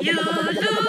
You look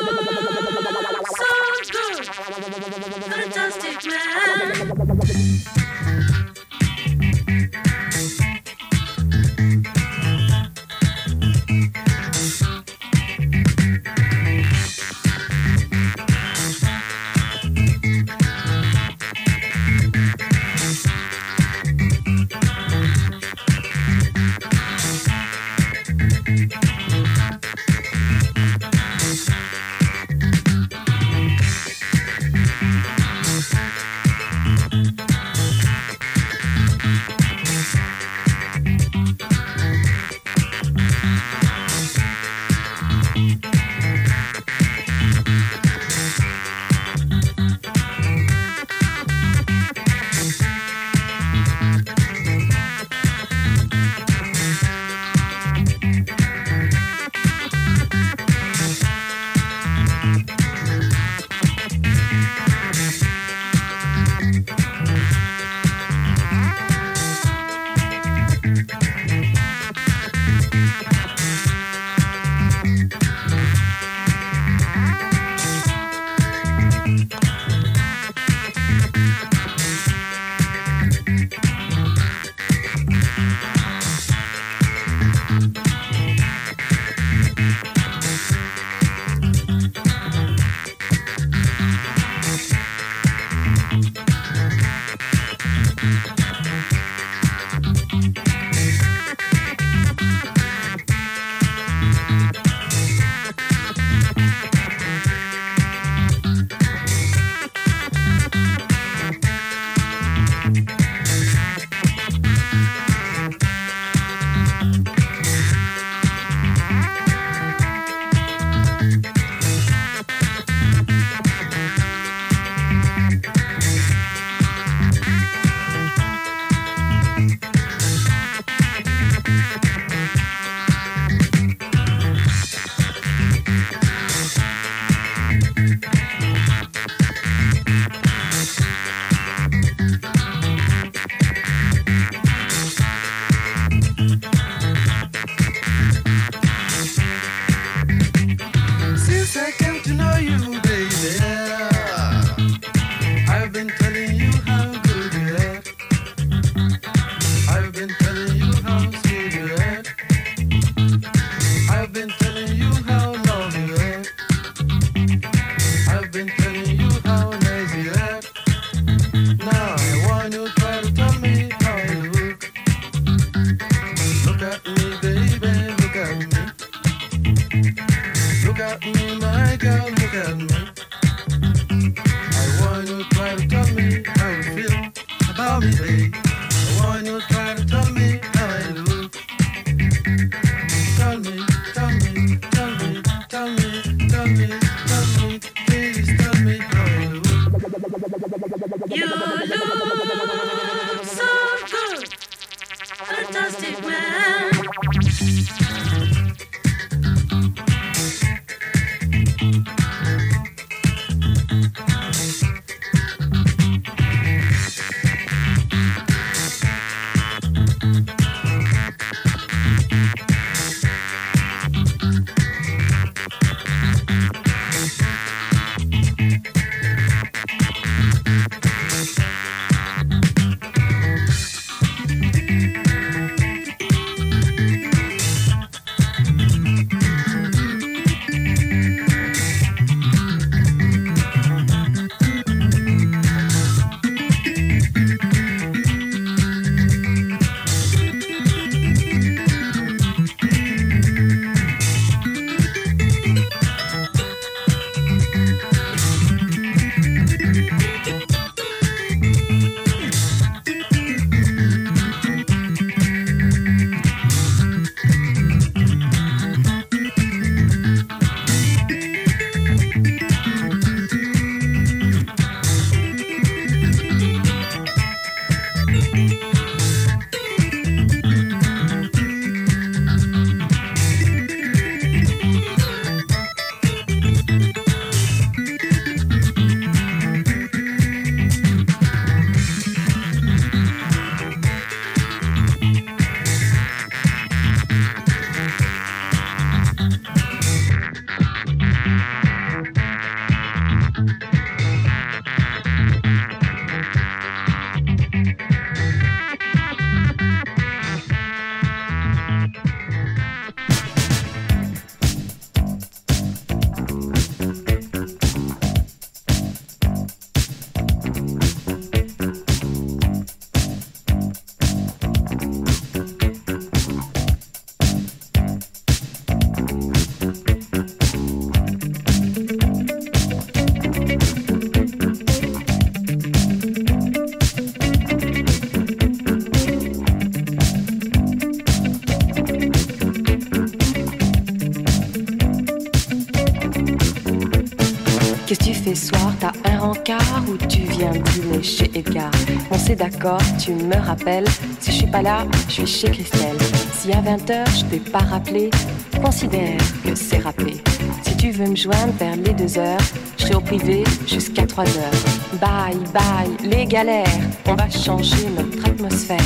On s'est d'accord, tu me rappelles. Si je suis pas là, je suis chez Christelle. Si à 20h je t'ai pas rappelé, considère que c'est rappelé. Si tu veux me joindre vers les 2 heures, je serai au privé jusqu'à 3 heures. Bye bye, les galères, on va changer notre atmosphère.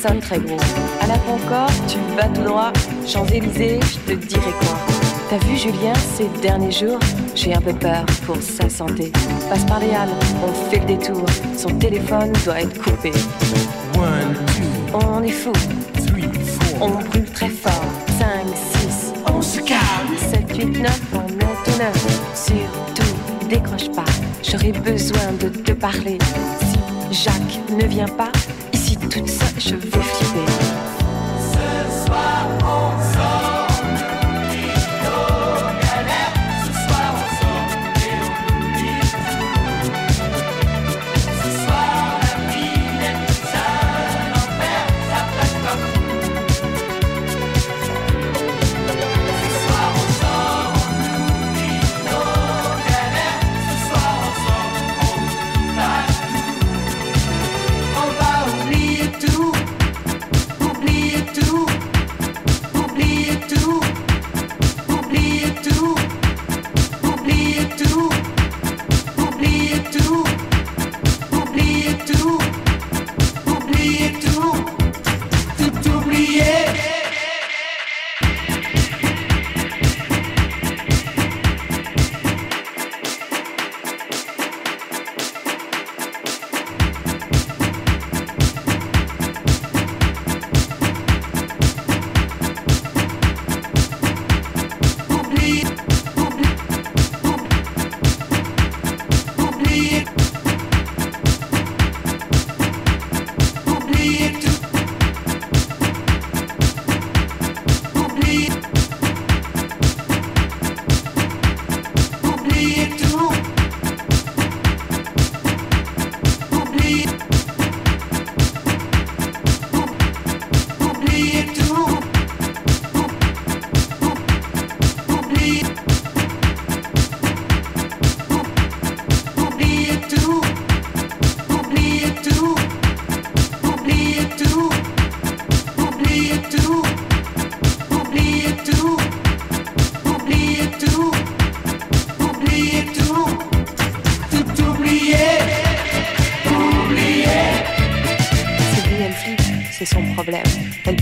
Sonne très gros. À la Concorde, tu vas tout droit. Champs-Élysées, je te dirai quoi. T'as vu Julien ces derniers jours J'ai un peu peur pour sa santé. Passe par les halles, on fait le détour. Son téléphone doit être coupé. One, two, On est fou, three, four. on brûle très fort. 5, 6, On se calme. 7, 8, 9, on est au 9. Surtout, décroche pas, j'aurai besoin de te parler. Si Jacques ne vient pas, ici toute seule, je vais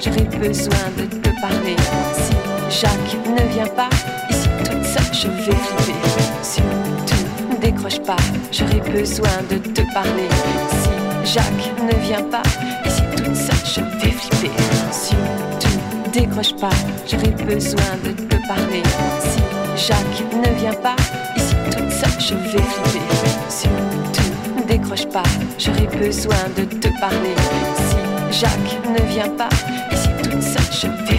J'aurais besoin de te parler. Si Jacques ne vient pas, ici toute seule, je vais flipper. Surtout, décroche pas, j'aurais besoin de te parler. Si Jacques ne vient pas, ici toute seule, je vais flipper. Surtout, décroche pas, j'aurais besoin de te parler. Si Jacques ne vient pas, ici toute seule, je vais flipper. Surtout, décroche pas, j'aurais besoin de te parler. Si Jacques ne vient pas, ici toute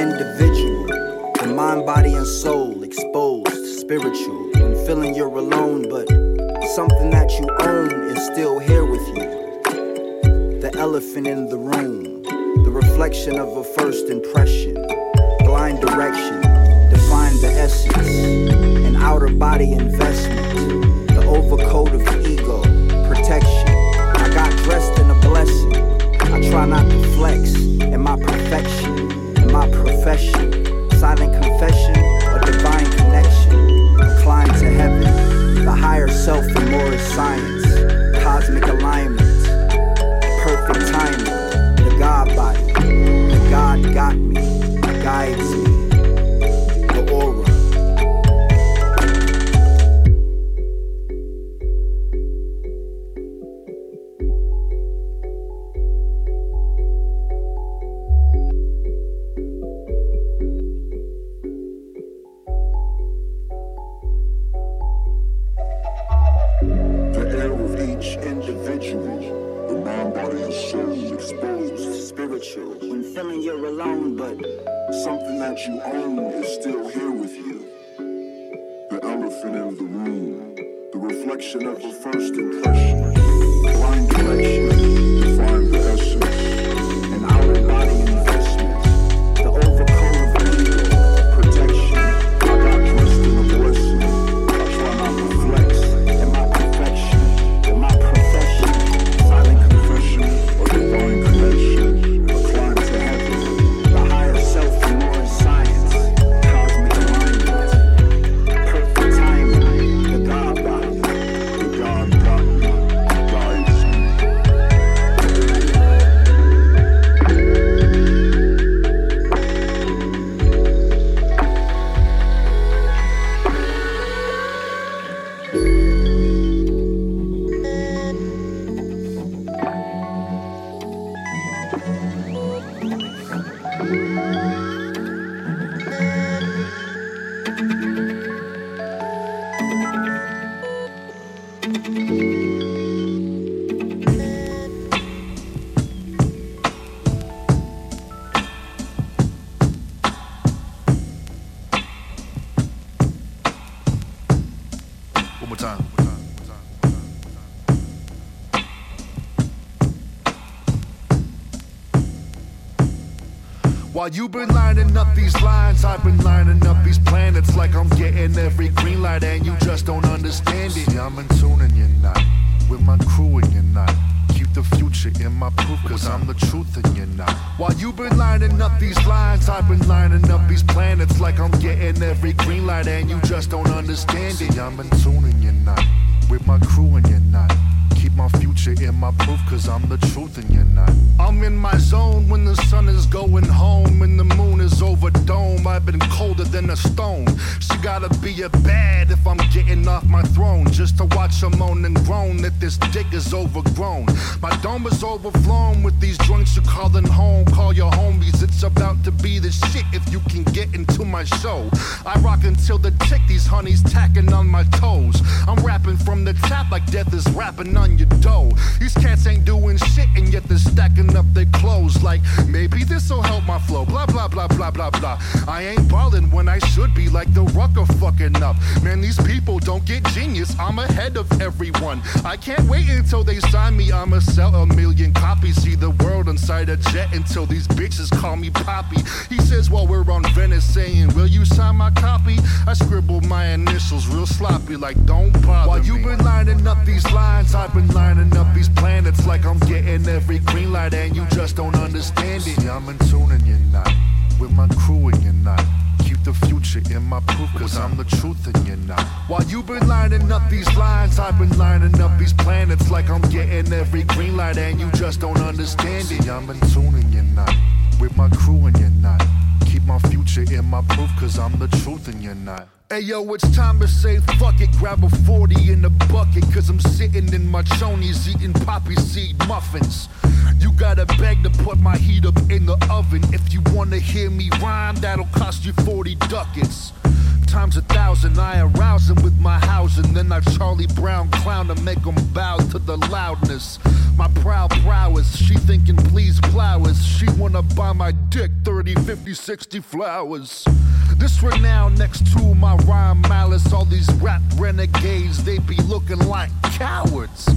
individual, the mind, body, and soul exposed, spiritual. When feeling you're alone, but something that you own is still here with you. The elephant in the room, the reflection of a first impression, blind direction, define the essence, an outer body investment, the overcoat of the ego, protection. I got dressed in a blessing. I try not to flex in my perfection, my profession. Silent confession, a divine connection. Incline to heaven, the higher self and more is science. Cosmic alignment, perfect timing. The God body, the God got me, guides me. While you've been lining up these lines, I've been lining up these planets. like I'm getting every green light and you just don't understand it. See, I'm in tune and you're not. With my crew and you're not. Keep the future in my proof, cause I'm the truth and you're not. While you've been lining up these lines, I've been lining up these planets like I'm getting every green light and you just don't understand it. See, I'm in tune and you're not. With my crew and you're my future in my proof, cause I'm the truth and you're not. I'm in my zone when the sun is going home and the moon is over dome. I've been colder than a stone. She gotta be a bad if I'm getting off my throne. Just to watch her moan and groan that this dick is overgrown. My dome is overflown with these joints you calling home. Call your homies, it's about to be the shit if you can get into my show. I rock until the tick, these honeys tacking on my toes. I'm rapping from the top like death is rapping on your dough. These cats ain't doing shit and yet they're stacking up their clothes like maybe this'll help my flow. Blah blah blah blah blah blah. I ain't ballin' when I should be like the rucker fucking up. Man, these people don't get genius. I'm ahead of everyone. I can't wait until they sign me. I'ma sell a million copies. See the world inside a jet until these bitches call me Poppy. He says while we're on Venice saying, Will you sign my copy? I scribble my initials real sloppy, like don't bother While you been lining up these lines, I've been lining up these planets like I'm getting every green light and you just don't understand it. See, I'm in tune and you're not. With my crew and you're not. Keep the future in my proof, cause I'm the truth and you're not. While you been lining up these lines, I've been lining up these planets like I'm getting every green light and you just don't understand it. See, I'm in tune and you're not. With my crew and you're not. Keep my future in my proof, cause I'm the truth and you're not. Hey yo, it's time to say fuck it. Grab a 40 in the bucket, cause I'm sitting in my chonies eating poppy seed muffins. You gotta beg to put my heat up in the oven. If you wanna hear me rhyme, that'll cost you 40 ducats. Times a thousand, I arouse him with my housing. Then I Charlie Brown clown to make him bow to the loudness. My proud prowess, she thinking please flowers. She wanna buy my dick 30, 50, 60 flowers. This renown next to my rhyme malice. All these rap renegades, they be looking like cowards.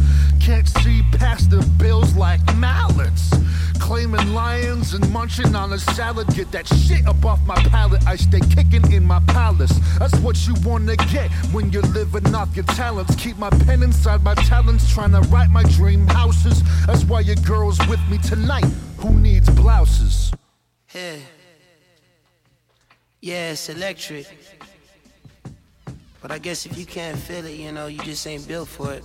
Can't see past the bills like mallets. Claiming lions and munching on a salad. Get that shit up off my palate. I stay kicking in my palace. That's what you wanna get when you're living off your talents. Keep my pen inside my talents, trying to write my dream houses. That's why your girl's with me tonight. Who needs blouses? Yeah. Yeah, it's electric. But I guess if you can't feel it, you know, you just ain't built for it.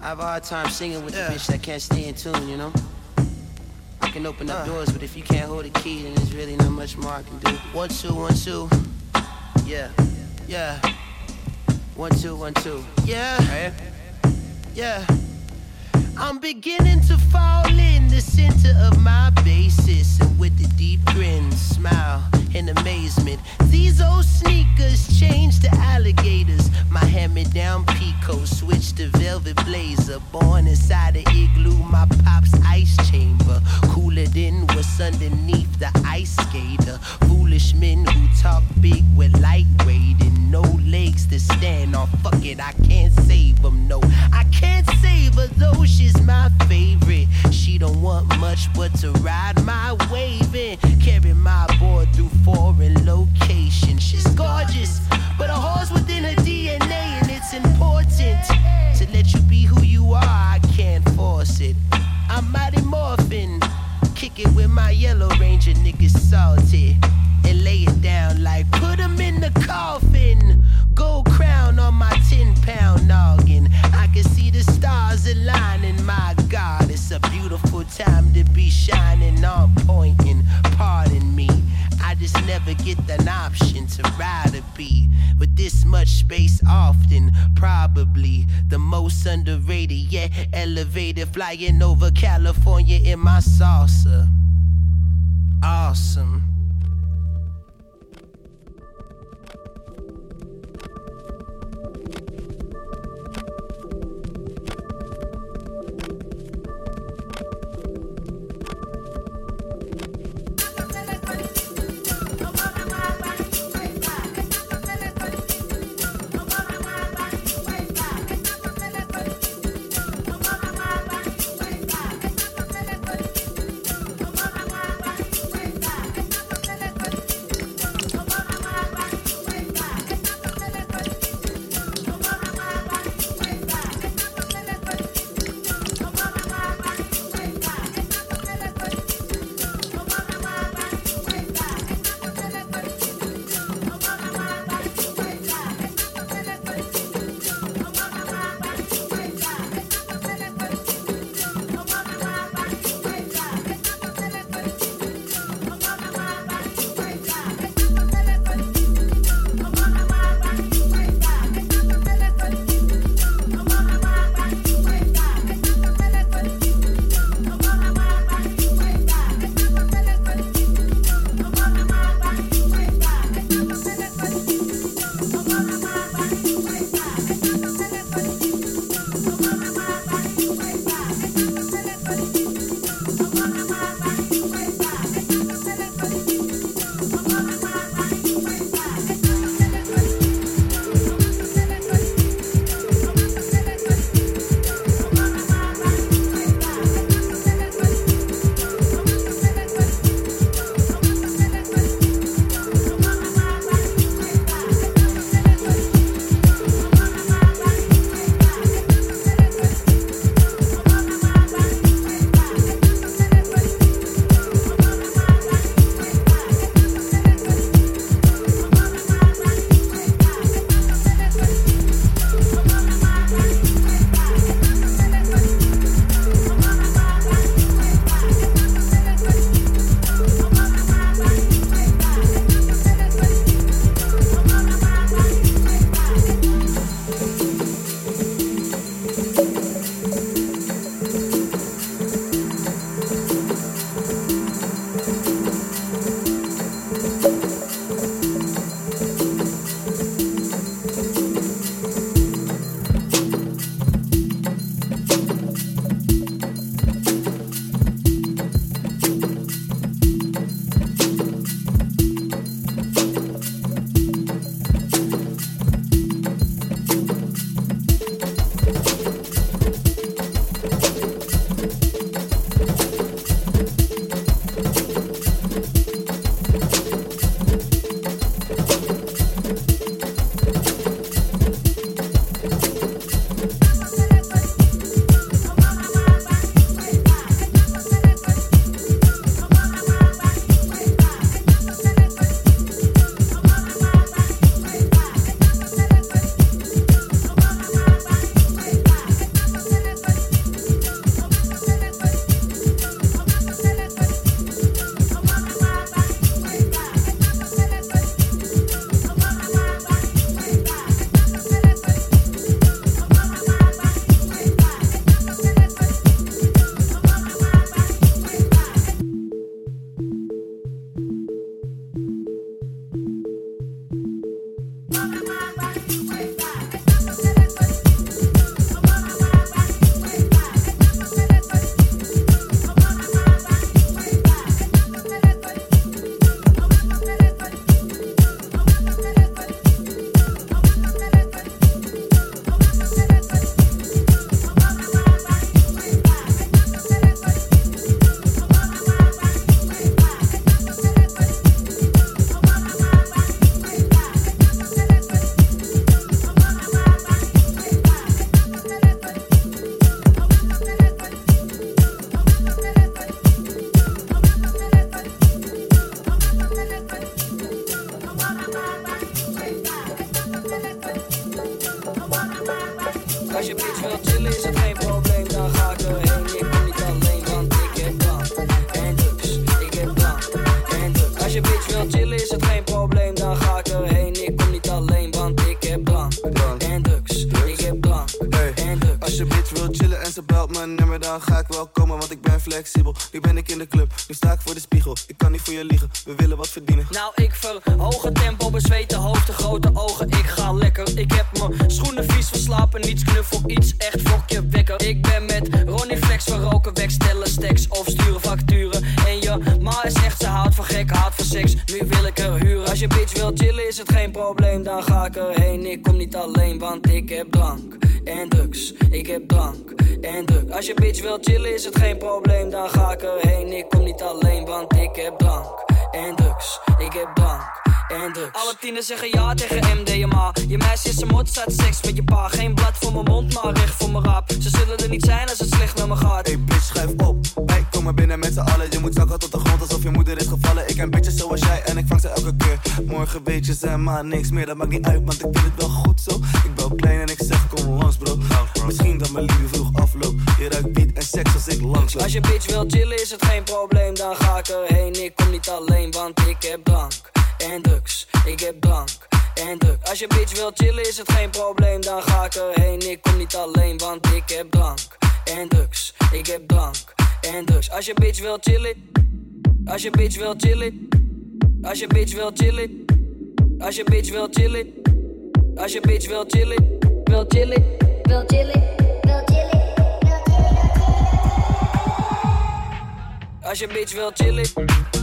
I have a hard time singing with Yeah. a bitch that can't stay in tune, you know? I can open up Uh. doors, but if you can't hold a key, then there's really not much more I can do. One, two, one, two. Yeah, yeah. One, two, one, two. Yeah, yeah. I'm beginning to fall in the center of my basis. And with a deep grin, smile, and amazement. These old sneakers changed to alligators. My me down Pico switched to velvet blazer. Born inside a igloo, my pop's ice chamber. Cooler than what's underneath the ice skater. Foolish men who talk big with lightweight and no legs to stand on. Fuck it, I can't save them, no. I can't save her though, she's my favorite. She don't want much but to ride my wave and carry my boy through foreign locations. She's gorgeous, but a horse within her DNA, and it's important to let you be who you are. I can't force it. I'm mighty morphin'. Kick it with my yellow ranger niggas salty. And lay it down like put 'em in the coffin. Gold crown on my 10 pound noggin. I can see the stars aligning. My God, it's a beautiful time to be shining on point. Pardon me, just never get an option to ride a beat With this much space, often, probably the most underrated, yet elevated. Flying over California in my salsa. Awesome. vrienden zeggen ja tegen MDMA. Je meisje is een mot, staat seks met je pa. Geen blad voor mijn mond, maar recht voor mijn raap. Ze zullen er niet zijn als het slecht naar me gaat. Hey bitch, schuif op. Wij komen binnen met z'n allen. Je moet zakken tot de grond alsof je moeder is gevallen. Ik ken bitches zoals jij en ik vang ze elke keer. Morgen weet je maar niks meer. Dat maakt niet uit, want ik Als je bitch wil chillen. Als je bitch wil chillen. Als je bitch wil chillen. Als je bitch wil chillen. Wil chillen. Wil chillen. Wil chillen. Als je bitch wil chillen.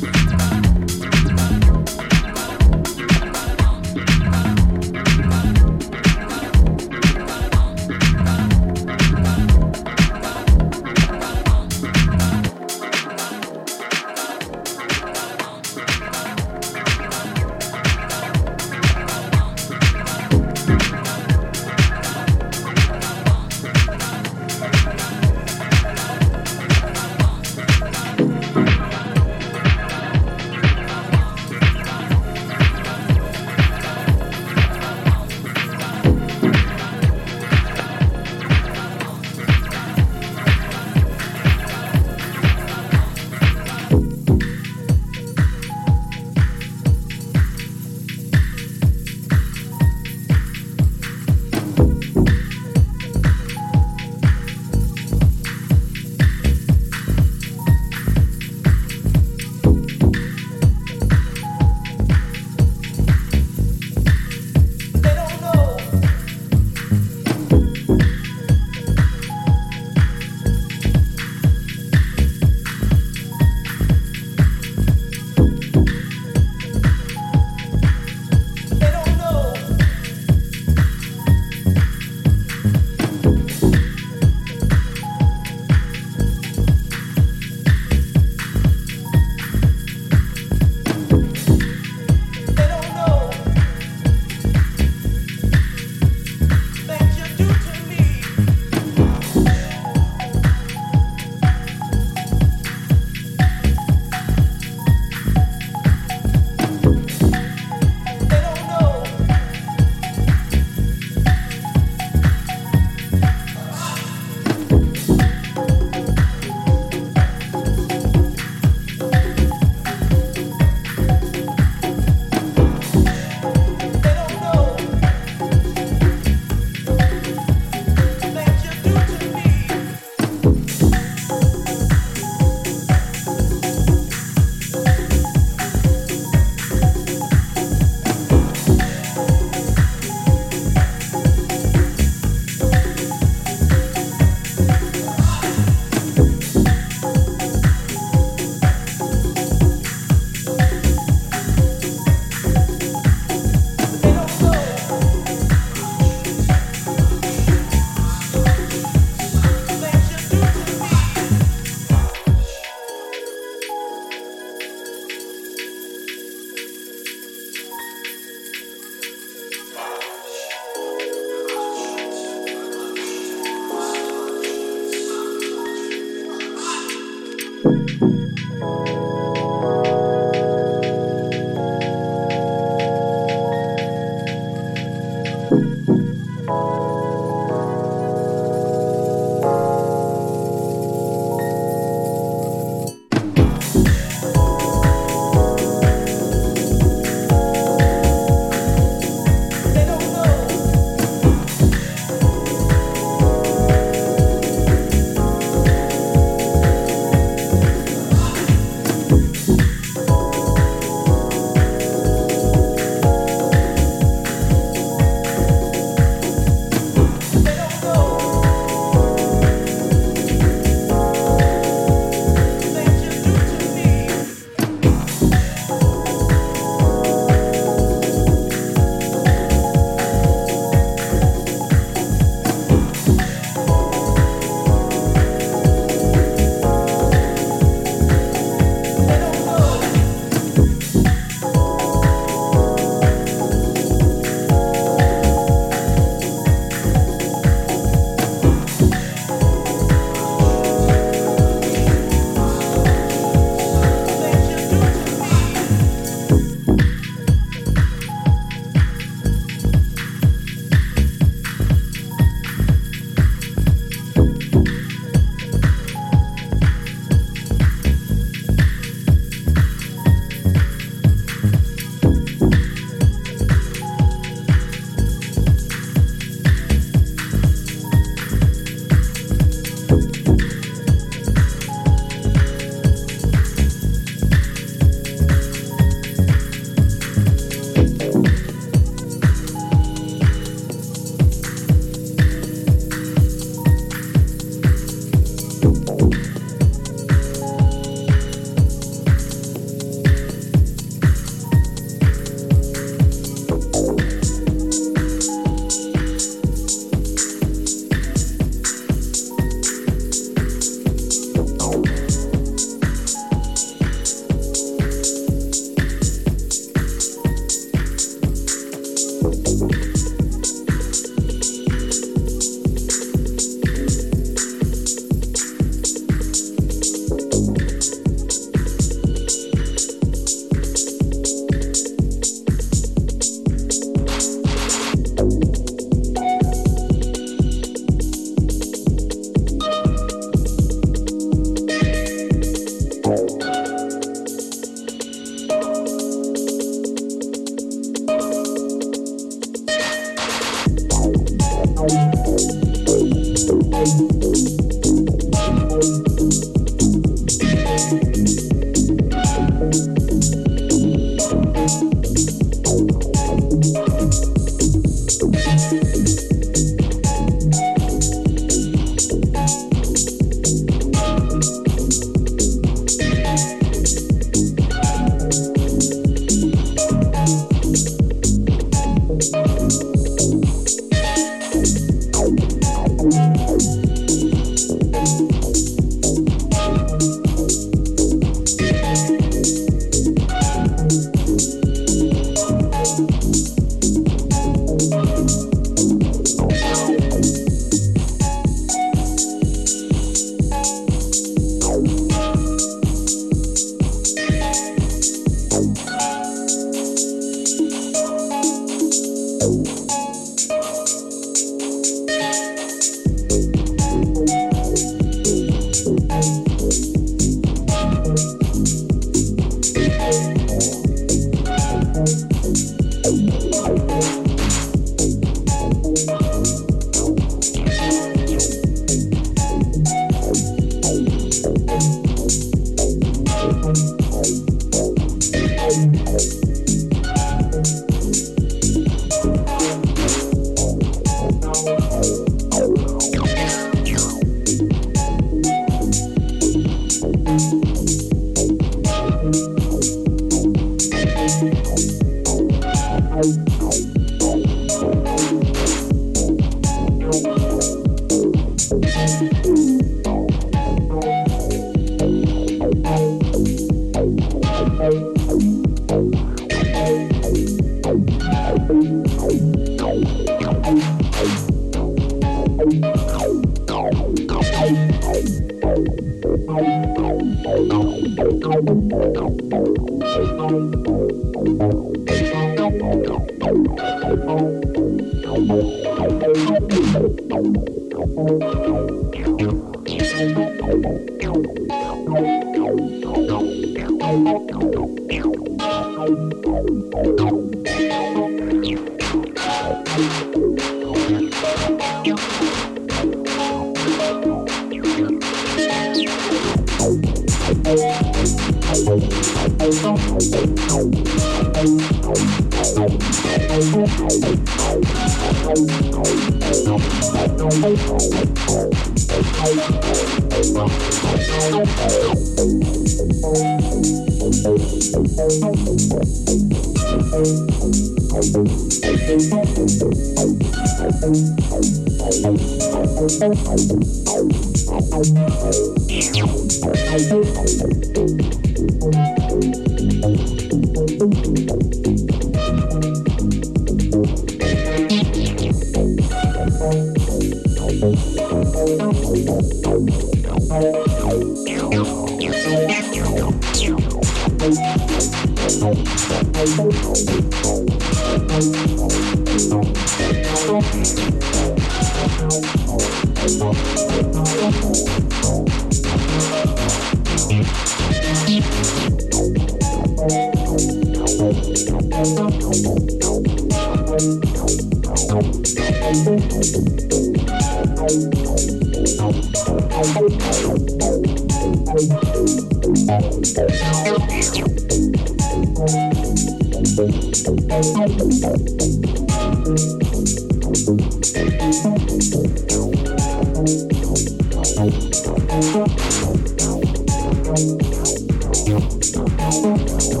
Thank